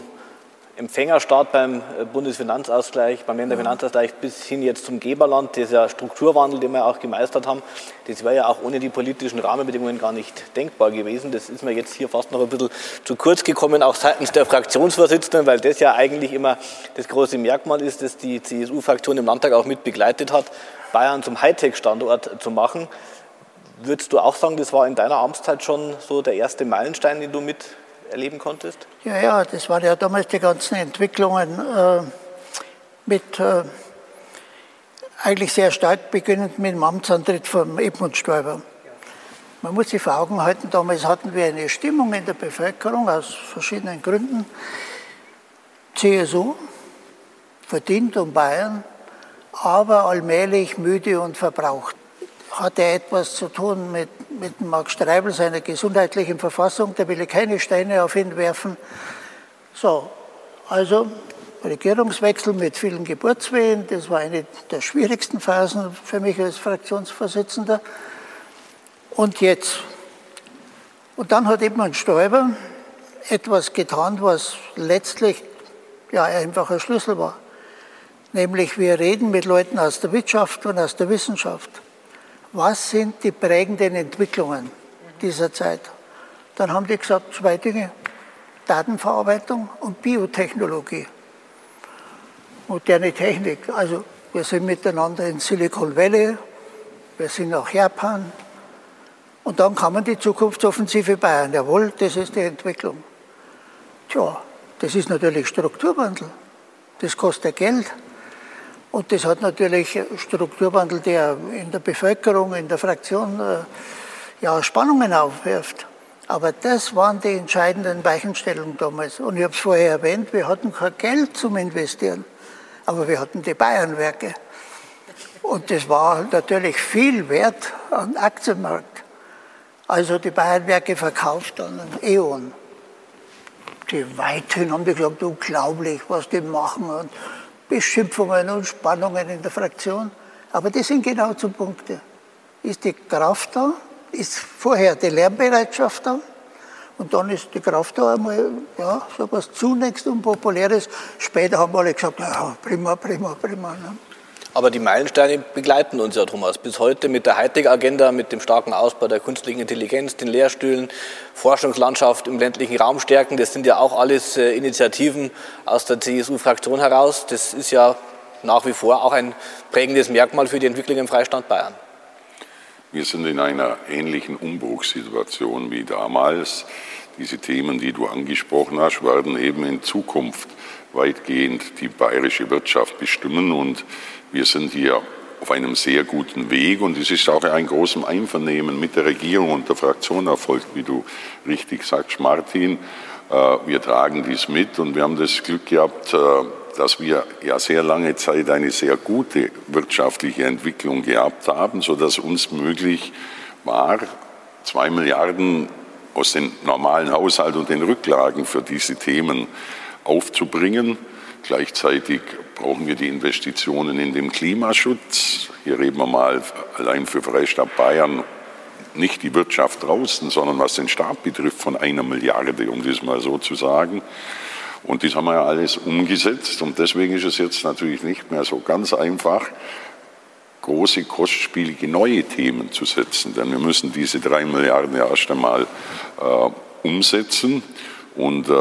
Empfängerstaat beim äh, Bundesfinanzausgleich, beim Länderfinanzausgleich bis hin jetzt zum Geberland, dieser Strukturwandel, den wir auch gemeistert haben, das wäre ja auch ohne die politischen Rahmenbedingungen gar nicht denkbar gewesen. Das ist mir jetzt hier fast noch ein bisschen zu kurz gekommen, auch seitens der Fraktionsvorsitzenden, weil das ja eigentlich immer das große Merkmal ist, das die CSU-Fraktion im Landtag auch mit begleitet hat, Bayern zum Hightech-Standort zu machen. Würdest du auch sagen, das war in deiner Amtszeit schon so der erste Meilenstein, den du mit erleben konntest? Ja, ja, das waren ja damals die ganzen Entwicklungen äh, mit äh, eigentlich sehr stark beginnend mit dem Amtsantritt von Edmund Stoiber. Man muss sich vor Augen halten, damals hatten wir eine Stimmung in der Bevölkerung aus verschiedenen Gründen. CSU, verdient um Bayern, aber allmählich müde und verbraucht hat er etwas zu tun mit, mit Marc Streibel, seiner gesundheitlichen Verfassung. Da will ich keine Steine auf ihn werfen. So, also Regierungswechsel mit vielen Geburtswehen. Das war eine der schwierigsten Phasen für mich als Fraktionsvorsitzender. Und jetzt. Und dann hat eben ein Stoiber etwas getan, was letztlich ja einfach ein Schlüssel war. Nämlich wir reden mit Leuten aus der Wirtschaft und aus der Wissenschaft was sind die prägenden Entwicklungen dieser Zeit. Dann haben die gesagt, zwei Dinge, Datenverarbeitung und Biotechnologie. Moderne Technik. Also wir sind miteinander in Silicon Valley, wir sind nach Japan. Und dann kann man die Zukunftsoffensive Bayern. Jawohl, das ist die Entwicklung. Tja, das ist natürlich Strukturwandel. Das kostet Geld. Und das hat natürlich Strukturwandel, der in der Bevölkerung, in der Fraktion äh, ja, Spannungen aufwirft. Aber das waren die entscheidenden Weichenstellungen damals. Und ich habe es vorher erwähnt, wir hatten kein Geld zum Investieren, aber wir hatten die Bayernwerke. Und das war natürlich viel wert am Aktienmarkt. Also die Bayernwerke verkauft an E.ON. Die weithin haben die gesagt, unglaublich, was die machen und Beschimpfungen und Spannungen in der Fraktion. Aber die sind genau zum Punkt. Ist die Kraft da? Ist vorher die Lernbereitschaft da? Und dann ist die Kraft da einmal, ja, so was zunächst Unpopuläres. Später haben alle gesagt, ja, prima, prima, prima. Ne? Aber die Meilensteine begleiten uns ja, Thomas, bis heute mit der Hightech-Agenda, mit dem starken Ausbau der künstlichen Intelligenz, den Lehrstühlen, Forschungslandschaft im ländlichen Raum stärken. Das sind ja auch alles äh, Initiativen aus der CSU-Fraktion heraus. Das ist ja nach wie vor auch ein prägendes Merkmal für die Entwicklung im Freistaat Bayern. Wir sind in einer ähnlichen Umbruchssituation wie damals. Diese Themen, die du angesprochen hast, werden eben in Zukunft weitgehend die bayerische Wirtschaft bestimmen und wir sind hier auf einem sehr guten Weg und es ist auch ein großes Einvernehmen mit der Regierung und der Fraktion erfolgt, wie du richtig sagst, Martin. Äh, wir tragen dies mit und wir haben das Glück gehabt, äh, dass wir ja sehr lange Zeit eine sehr gute wirtschaftliche Entwicklung gehabt haben, sodass uns möglich war, zwei Milliarden aus dem normalen Haushalt und den Rücklagen für diese Themen aufzubringen. Gleichzeitig brauchen wir die Investitionen in den Klimaschutz. Hier reden wir mal allein für Freistaat Bayern nicht die Wirtschaft draußen, sondern was den Staat betrifft von einer Milliarde, um das mal so zu sagen. Und das haben wir ja alles umgesetzt und deswegen ist es jetzt natürlich nicht mehr so ganz einfach, große, kostspielige neue Themen zu setzen, denn wir müssen diese drei Milliarden ja erst einmal äh, umsetzen und äh,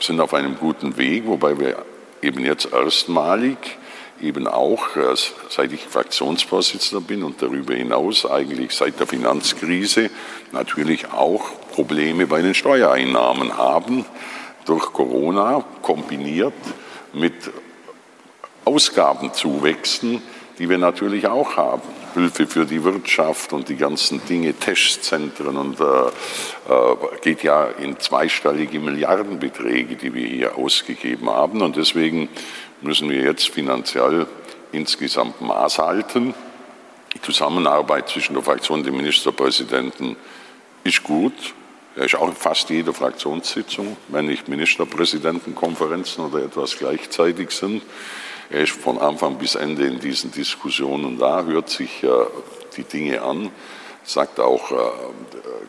sind auf einem guten Weg, wobei wir eben jetzt erstmalig eben auch, äh, seit ich Fraktionsvorsitzender bin und darüber hinaus eigentlich seit der Finanzkrise natürlich auch Probleme bei den Steuereinnahmen haben, durch Corona kombiniert mit Ausgabenzuwächsen, die wir natürlich auch haben. Hilfe für die Wirtschaft und die ganzen Dinge, Testzentren und äh, äh, geht ja in zweistellige Milliardenbeträge, die wir hier ausgegeben haben. Und deswegen müssen wir jetzt finanziell insgesamt Maß halten. Die Zusammenarbeit zwischen der Fraktion und dem Ministerpräsidenten ist gut. Er ist auch in fast jeder Fraktionssitzung, wenn nicht Ministerpräsidentenkonferenzen oder etwas gleichzeitig sind. Er ist von Anfang bis Ende in diesen Diskussionen da, hört sich äh, die Dinge an, sagt auch äh,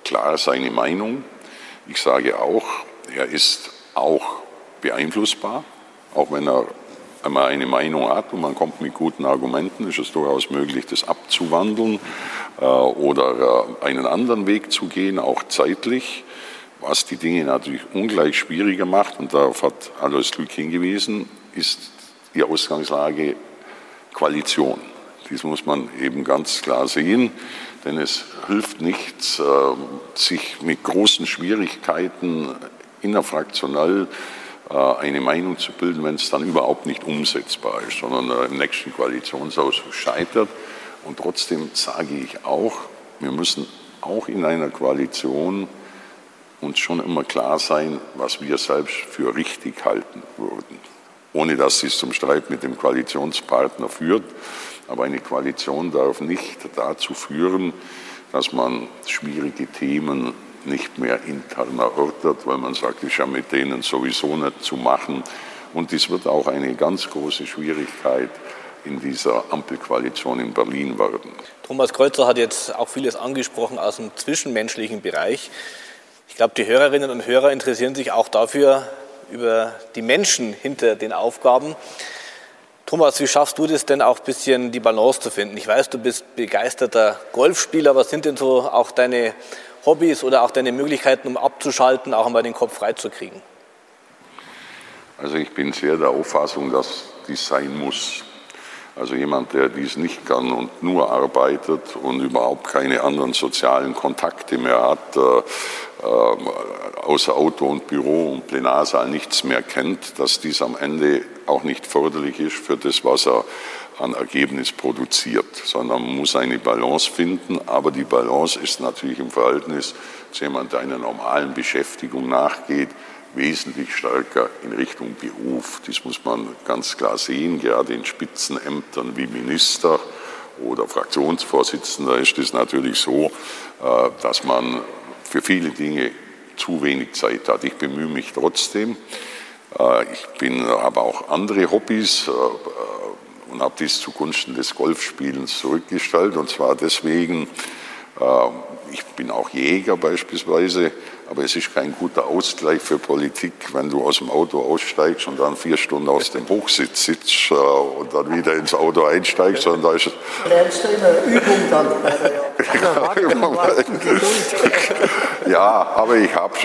klar seine Meinung. Ich sage auch, er ist auch beeinflussbar, auch wenn er einmal eine Meinung hat und man kommt mit guten Argumenten, ist es durchaus möglich, das abzuwandeln äh, oder äh, einen anderen Weg zu gehen, auch zeitlich, was die Dinge natürlich ungleich schwieriger macht. Und darauf hat Alois Glück hingewiesen, ist die Ausgangslage Koalition. Dies muss man eben ganz klar sehen, denn es hilft nichts, ähm, sich mit großen Schwierigkeiten innerfraktionell äh, eine Meinung zu bilden, wenn es dann überhaupt nicht umsetzbar ist, sondern äh, im nächsten Koalitionsausschuss scheitert. Und trotzdem sage ich auch, wir müssen auch in einer Koalition uns schon immer klar sein, was wir selbst für richtig halten würden ohne dass es zum Streit mit dem Koalitionspartner führt. Aber eine Koalition darf nicht dazu führen, dass man schwierige Themen nicht mehr intern erörtert, weil man sagt, ich habe mit denen sowieso nicht zu machen. Und dies wird auch eine ganz große Schwierigkeit in dieser Ampelkoalition in Berlin werden. Thomas Kreuzer hat jetzt auch vieles angesprochen aus dem zwischenmenschlichen Bereich. Ich glaube, die Hörerinnen und Hörer interessieren sich auch dafür, über die Menschen hinter den Aufgaben. Thomas, wie schaffst du das denn auch ein bisschen die Balance zu finden? Ich weiß, du bist begeisterter Golfspieler. Was sind denn so auch deine Hobbys oder auch deine Möglichkeiten, um abzuschalten, auch einmal den Kopf freizukriegen? Also ich bin sehr der Auffassung, dass dies sein muss. Also jemand, der dies nicht kann und nur arbeitet und überhaupt keine anderen sozialen Kontakte mehr hat, äh, äh, außer Auto und Büro und Plenarsaal nichts mehr kennt, dass dies am Ende auch nicht förderlich ist für das, was er an Ergebnis produziert, sondern man muss eine Balance finden. Aber die Balance ist natürlich im Verhältnis zu jemandem, der einer normalen Beschäftigung nachgeht, wesentlich stärker in Richtung Beruf. Das muss man ganz klar sehen. Gerade in Spitzenämtern wie Minister oder Fraktionsvorsitzender ist es natürlich so, äh, dass man für viele Dinge zu wenig Zeit hat. Ich bemühe mich trotzdem. Äh, ich bin aber auch andere Hobbys äh, und habe dies zugunsten des Golfspielens zurückgestellt. Und zwar deswegen, ich bin auch Jäger beispielsweise, aber es ist kein guter Ausgleich für Politik, wenn du aus dem Auto aussteigst und dann vier Stunden aus dem Hochsitz sitzt äh, und dann wieder ins Auto einsteigst. Und da ist Lernst du in der Übung dann Ja, aber ich habe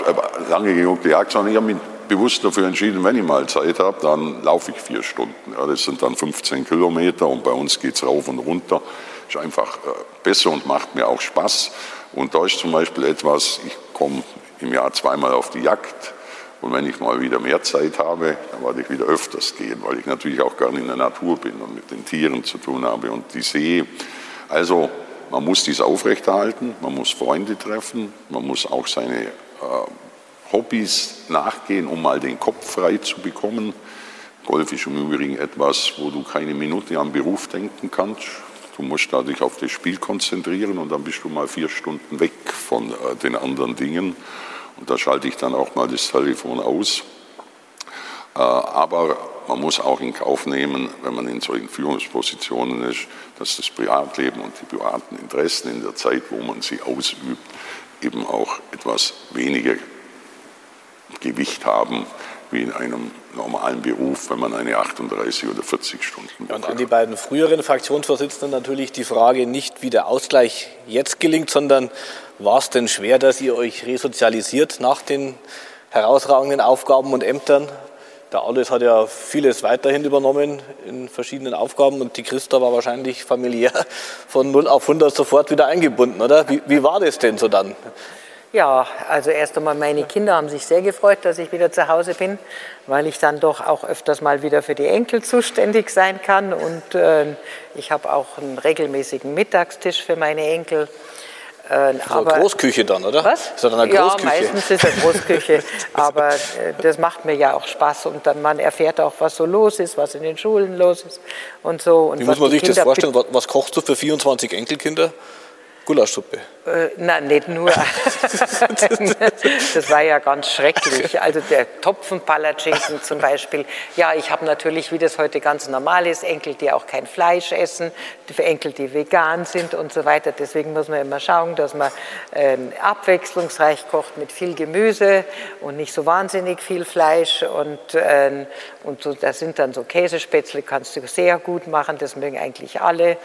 lange genug gejagt, sondern ich habe mich bewusst dafür entschieden, wenn ich mal Zeit habe, dann laufe ich vier Stunden. Ja, das sind dann 15 Kilometer und bei uns geht es rauf und runter. Ist einfach äh, besser und macht mir auch Spaß. Und da ist zum Beispiel etwas, ich komme im Jahr zweimal auf die Jagd. Und wenn ich mal wieder mehr Zeit habe, dann werde ich wieder öfters gehen, weil ich natürlich auch gerne in der Natur bin und mit den Tieren zu tun habe und die sehe. Also man muss dies aufrechterhalten, man muss Freunde treffen, man muss auch seine äh, Hobbys nachgehen, um mal den Kopf frei zu bekommen. Golf ist im Übrigen etwas, wo du keine Minute am Beruf denken kannst. Du musst dich auf das Spiel konzentrieren und dann bist du mal vier Stunden weg von äh, den anderen Dingen. Und da schalte ich dann auch mal das Telefon aus. Äh, aber man muss auch in Kauf nehmen, wenn man in solchen Führungspositionen ist, dass das Privatleben und die privaten Interessen in der Zeit, wo man sie ausübt, eben auch etwas weniger Gewicht haben wie in einem normalen Beruf, wenn man eine 38 oder 40 Stunden Woche Und an die beiden früheren Fraktionsvorsitzenden natürlich die Frage nicht, wie der Ausgleich jetzt gelingt, sondern war es denn schwer, dass ihr euch resozialisiert nach den herausragenden Aufgaben und Ämtern? Der Alles hat ja vieles weiterhin übernommen in verschiedenen Aufgaben und die Christa war wahrscheinlich familiär von 0 auf 100 sofort wieder eingebunden, oder? Wie, wie war das denn so dann? Ja, also erst einmal meine Kinder haben sich sehr gefreut, dass ich wieder zu Hause bin, weil ich dann doch auch öfters mal wieder für die Enkel zuständig sein kann. Und äh, ich habe auch einen regelmäßigen Mittagstisch für meine Enkel. Äh, so aber, Großküche dann, oder? Was? Ist das eine Großküche? Ja, meistens ist es Großküche. aber äh, das macht mir ja auch Spaß und dann man erfährt auch, was so los ist, was in den Schulen los ist und so. Und Wie muss man sich Kinder das vorstellen? Was, was kochst du für 24 Enkelkinder? Gulaschsuppe? Äh, nein, nicht nur. das war ja ganz schrecklich. Also der Topfenpalatschinken zum Beispiel. Ja, ich habe natürlich, wie das heute ganz normal ist, Enkel, die auch kein Fleisch essen, Enkel, die vegan sind und so weiter. Deswegen muss man immer schauen, dass man äh, abwechslungsreich kocht mit viel Gemüse und nicht so wahnsinnig viel Fleisch. Und, äh, und so, das sind dann so Käsespätzle, kannst du sehr gut machen, das mögen eigentlich alle.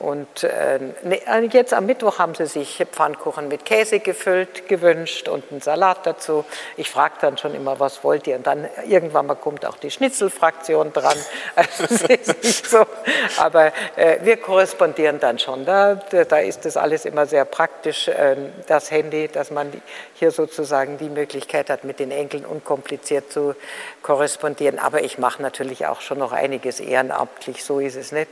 Und äh, ne, äh, jetzt am Mittwoch haben sie sich Pfannkuchen mit Käse gefüllt, gewünscht und einen Salat dazu. Ich frage dann schon immer, was wollt ihr? Und dann irgendwann mal kommt auch die Schnitzelfraktion dran. Also so. Aber äh, wir korrespondieren dann schon. Da, da ist das alles immer sehr praktisch, äh, das Handy, dass man hier sozusagen die Möglichkeit hat, mit den Enkeln unkompliziert zu korrespondieren. Aber ich mache natürlich auch schon noch einiges ehrenamtlich, so ist es nicht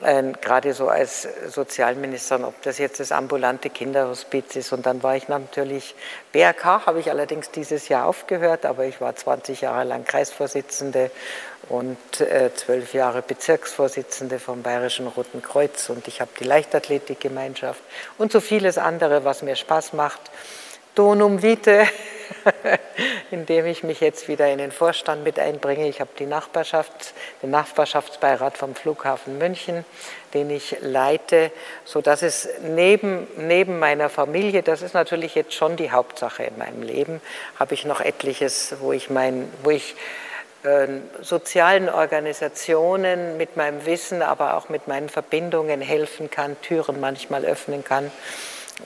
gerade so als Sozialministerin, ob das jetzt das ambulante Kinderhospiz ist. Und dann war ich natürlich, BRK habe ich allerdings dieses Jahr aufgehört, aber ich war 20 Jahre lang Kreisvorsitzende und äh, zwölf Jahre Bezirksvorsitzende vom Bayerischen Roten Kreuz und ich habe die Leichtathletikgemeinschaft und so vieles andere, was mir Spaß macht. Donum Vitae, indem ich mich jetzt wieder in den Vorstand mit einbringe. Ich habe die Nachbarschaft, den Nachbarschaftsbeirat vom Flughafen München, den ich leite, sodass es neben, neben meiner Familie, das ist natürlich jetzt schon die Hauptsache in meinem Leben, habe ich noch etliches, wo ich mein, wo ich äh, sozialen Organisationen mit meinem Wissen, aber auch mit meinen Verbindungen helfen kann, Türen manchmal öffnen kann.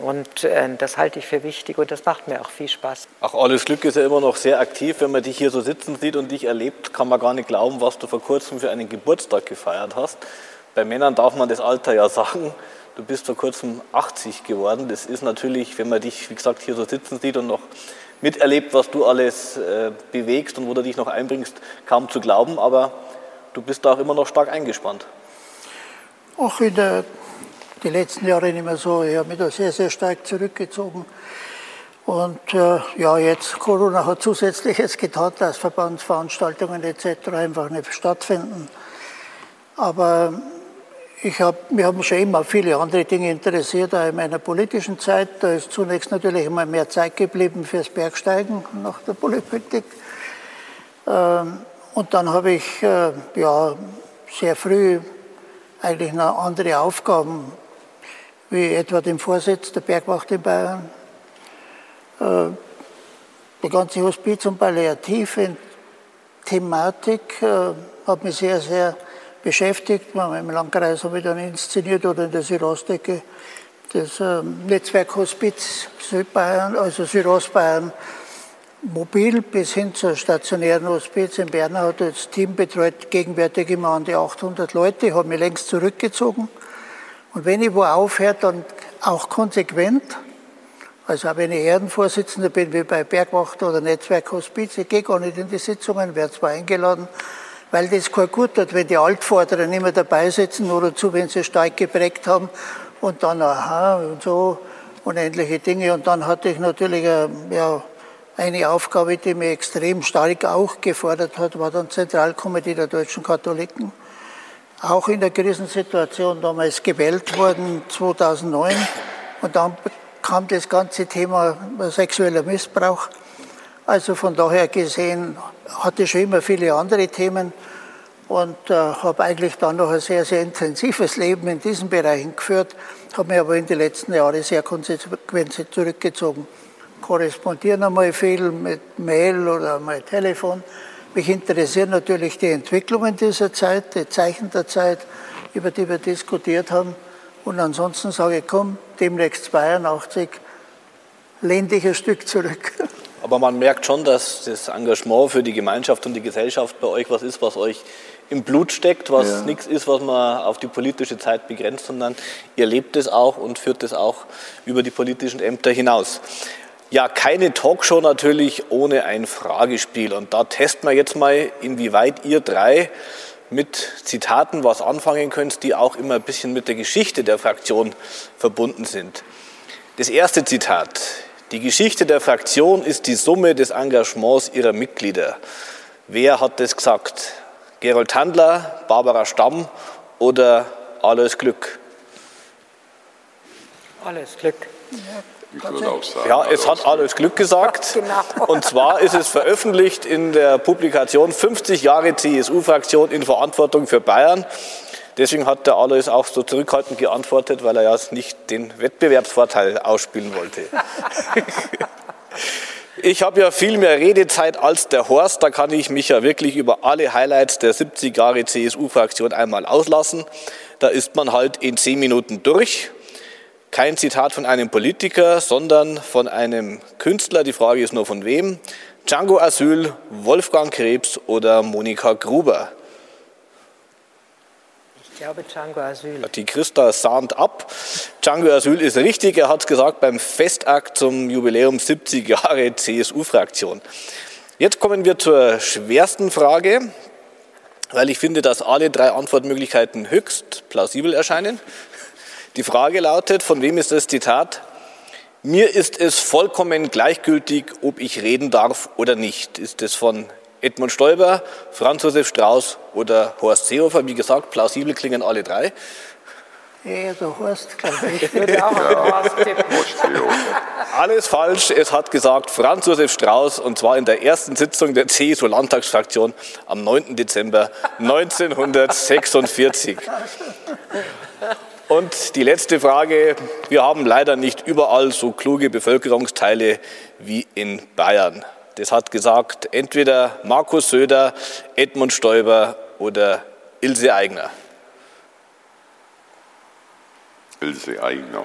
Und äh, das halte ich für wichtig und das macht mir auch viel Spaß. Auch alles Glück ist ja immer noch sehr aktiv. Wenn man dich hier so sitzen sieht und dich erlebt, kann man gar nicht glauben, was du vor kurzem für einen Geburtstag gefeiert hast. Bei Männern darf man das Alter ja sagen. Du bist vor kurzem 80 geworden. Das ist natürlich, wenn man dich, wie gesagt, hier so sitzen sieht und noch miterlebt, was du alles äh, bewegst und wo du dich noch einbringst, kaum zu glauben. Aber du bist da auch immer noch stark eingespannt. Auch in der die letzten Jahre nicht mehr so. Ich habe mich da sehr, sehr stark zurückgezogen. Und äh, ja, jetzt Corona hat zusätzlich jetzt getan, dass Verbandsveranstaltungen etc. einfach nicht stattfinden. Aber ich hab, mich haben schon immer viele andere Dinge interessiert, auch in meiner politischen Zeit. Da ist zunächst natürlich immer mehr Zeit geblieben fürs Bergsteigen nach der Politik. Ähm, und dann habe ich äh, ja, sehr früh eigentlich noch andere Aufgaben wie etwa dem Vorsitz der Bergwacht in Bayern. Äh, die ganze Hospiz- und Palliativ-Thematik äh, hat mich sehr, sehr beschäftigt. Im Landkreis habe ich dann inszeniert oder in der Südostecke das ähm, Netzwerk Hospiz Südbayern, also Südostbayern, mobil bis hin zur stationären Hospiz in Bern hat das Team betreut gegenwärtig immer an die 800 Leute. Ich habe mich längst zurückgezogen und wenn ich wo aufhöre, dann auch konsequent. Also auch wenn ich Ehrenvorsitzender bin, wie bei Bergwacht oder Netzwerk Hospiz, ich gehe gar nicht in die Sitzungen, werde zwar eingeladen, weil das kein gut tut, wenn die Altvorderer nicht mehr dabei sitzen oder zu, wenn sie stark geprägt haben und dann aha und so unendliche Dinge. Und dann hatte ich natürlich äh, ja, eine Aufgabe, die mich extrem stark auch gefordert hat, war dann Zentralkomitee der deutschen Katholiken auch in der Krisensituation damals gewählt worden, 2009. Und dann kam das ganze Thema sexueller Missbrauch. Also von daher gesehen hatte ich schon immer viele andere Themen und äh, habe eigentlich dann noch ein sehr, sehr intensives Leben in diesen Bereichen geführt, habe mich aber in den letzten Jahren sehr konsequent zurückgezogen. Korrespondieren einmal viel mit Mail oder mal Telefon, mich interessieren natürlich die Entwicklungen dieser Zeit, die Zeichen der Zeit, über die wir diskutiert haben. Und ansonsten sage ich, komm, demnächst 82, lehn dich ein Stück zurück. Aber man merkt schon, dass das Engagement für die Gemeinschaft und die Gesellschaft bei euch was ist, was euch im Blut steckt, was ja. nichts ist, was man auf die politische Zeit begrenzt, sondern ihr lebt es auch und führt es auch über die politischen Ämter hinaus. Ja, keine Talkshow natürlich ohne ein Fragespiel. Und da testen wir jetzt mal, inwieweit ihr drei mit Zitaten was anfangen könnt, die auch immer ein bisschen mit der Geschichte der Fraktion verbunden sind. Das erste Zitat. Die Geschichte der Fraktion ist die Summe des Engagements ihrer Mitglieder. Wer hat das gesagt? Gerold Handler, Barbara Stamm oder Alles Glück? Alles Glück. Ja. Ich würde auch sagen. Ja, es hat alles Glück gesagt. Genau. Und zwar ist es veröffentlicht in der Publikation 50 Jahre CSU-Fraktion in Verantwortung für Bayern. Deswegen hat der Alois auch so zurückhaltend geantwortet, weil er ja nicht den Wettbewerbsvorteil ausspielen wollte. Ich habe ja viel mehr Redezeit als der Horst, da kann ich mich ja wirklich über alle Highlights der 70 Jahre CSU-Fraktion einmal auslassen. Da ist man halt in zehn Minuten durch. Kein Zitat von einem Politiker, sondern von einem Künstler. Die Frage ist nur von wem. Django Asyl, Wolfgang Krebs oder Monika Gruber? Ich glaube Django Asyl. Die Christa sahnt ab. Django Asyl ist richtig. Er hat es gesagt beim Festakt zum Jubiläum 70 Jahre CSU-Fraktion. Jetzt kommen wir zur schwersten Frage, weil ich finde, dass alle drei Antwortmöglichkeiten höchst plausibel erscheinen. Die Frage lautet, von wem ist das Zitat? Mir ist es vollkommen gleichgültig, ob ich reden darf oder nicht. Ist es von Edmund Stoiber, Franz Josef Strauß oder Horst Seehofer? Wie gesagt, plausibel klingen alle drei. Ja, der Horst, glaube ich. ich würde auch ja. Horst Alles falsch. Es hat gesagt Franz Josef Strauß und zwar in der ersten Sitzung der CSU-Landtagsfraktion am 9. Dezember 1946. Und die letzte Frage. Wir haben leider nicht überall so kluge Bevölkerungsteile wie in Bayern. Das hat gesagt entweder Markus Söder, Edmund Stoiber oder Ilse Aigner. Ilse Aigner.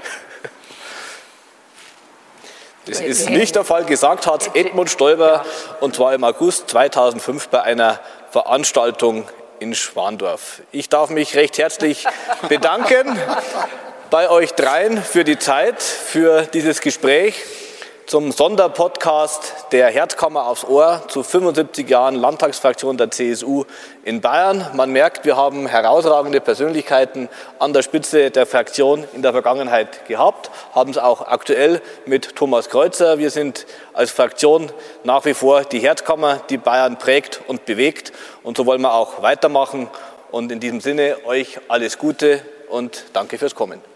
Das ist nicht der Fall. Gesagt hat Edmund Stoiber und zwar im August 2005 bei einer Veranstaltung in Schwandorf. Ich darf mich recht herzlich bedanken bei euch dreien für die Zeit, für dieses Gespräch zum Sonderpodcast der Herzkammer aufs Ohr zu 75 Jahren Landtagsfraktion der CSU in Bayern. Man merkt, wir haben herausragende Persönlichkeiten an der Spitze der Fraktion in der Vergangenheit gehabt, haben es auch aktuell mit Thomas Kreuzer. Wir sind als Fraktion nach wie vor die Herzkammer, die Bayern prägt und bewegt. Und so wollen wir auch weitermachen. Und in diesem Sinne euch alles Gute und danke fürs Kommen.